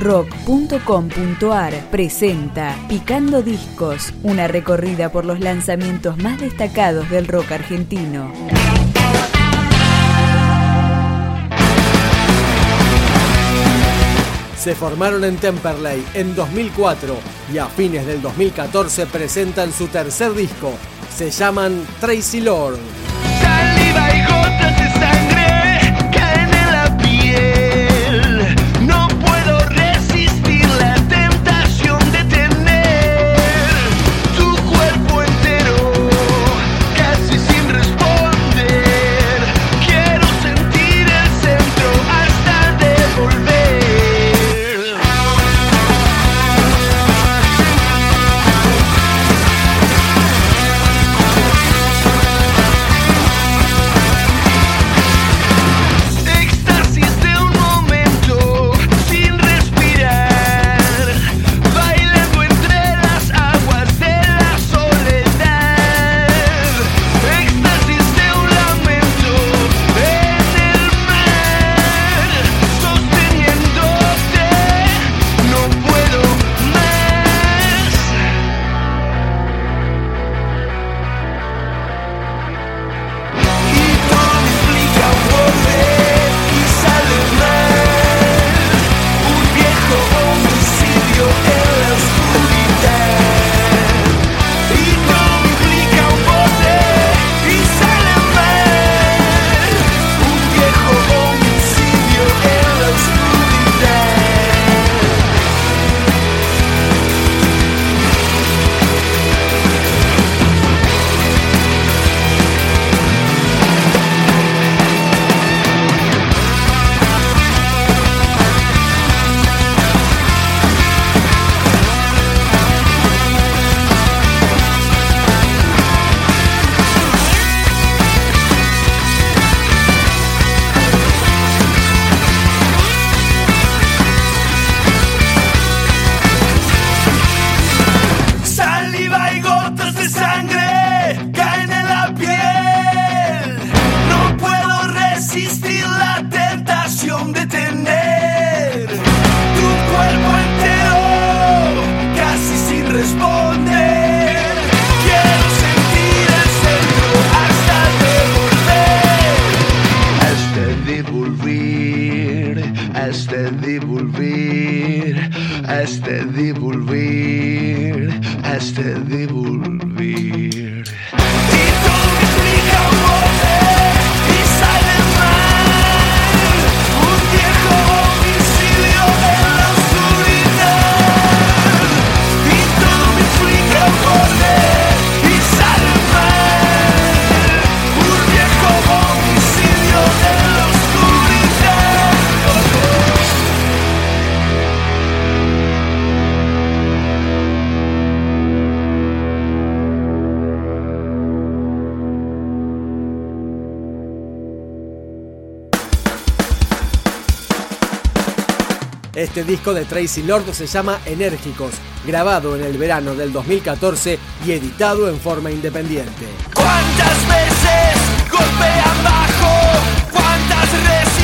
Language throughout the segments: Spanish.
rock.com.ar presenta Picando Discos, una recorrida por los lanzamientos más destacados del rock argentino. Se formaron en Temperley en 2004 y a fines del 2014 presentan su tercer disco. Se llaman Tracy Lord. devolver, hasta devolver, hasta devolver. Este disco de Tracy Lord se llama Enérgicos, grabado en el verano del 2014 y editado en forma independiente. ¿Cuántas veces golpean bajo? ¿Cuántas resistimos?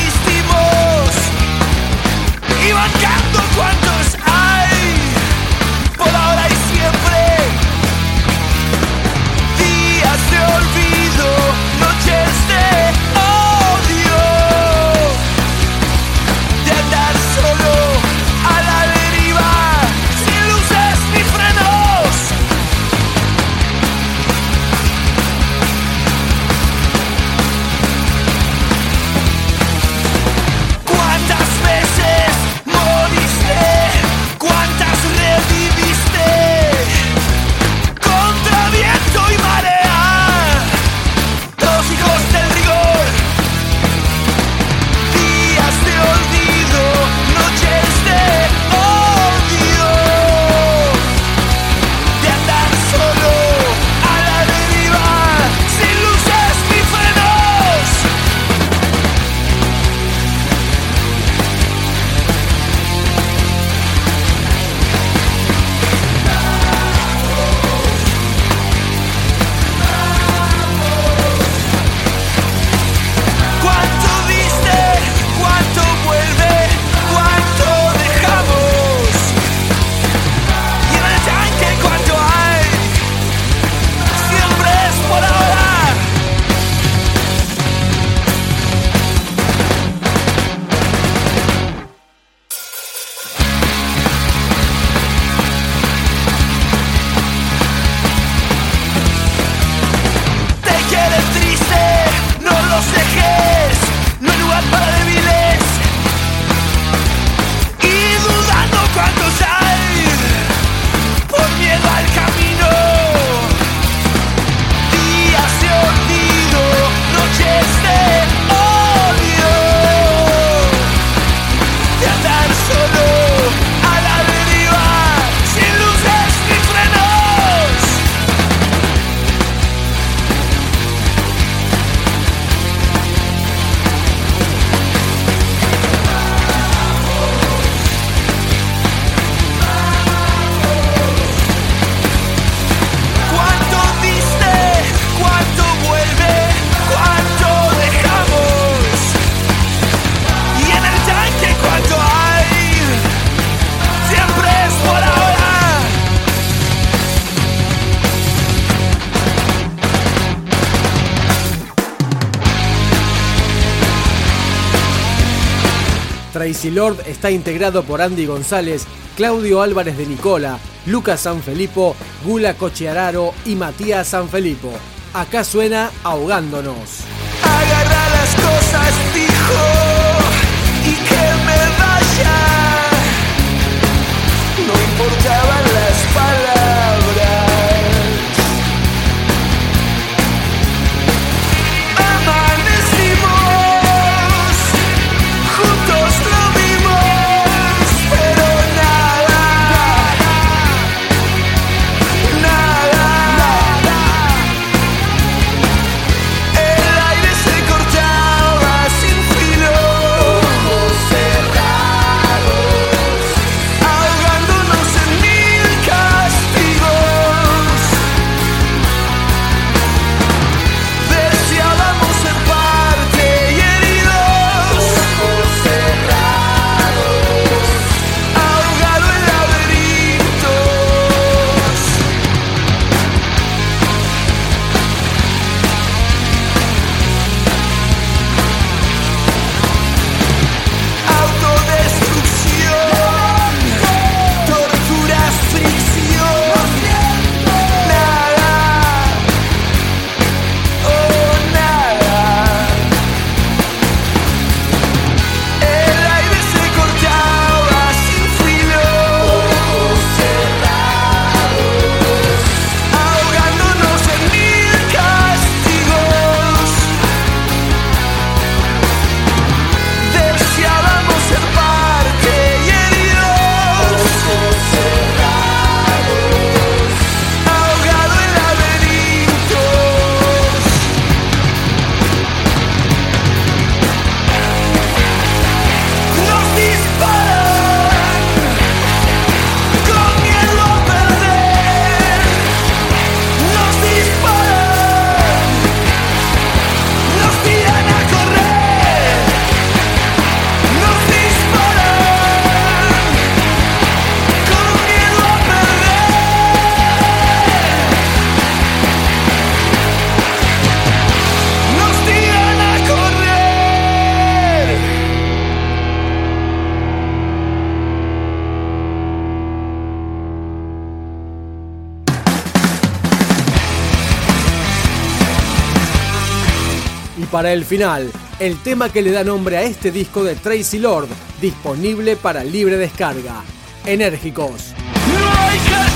Tracy Lord está integrado por Andy González, Claudio Álvarez de Nicola, Lucas Sanfilippo, Gula Cocheararo y Matías Sanfilippo. Acá suena ahogándonos. Las cosas. Para el final, el tema que le da nombre a este disco de Tracy Lord, disponible para libre descarga. Enérgicos. ¡No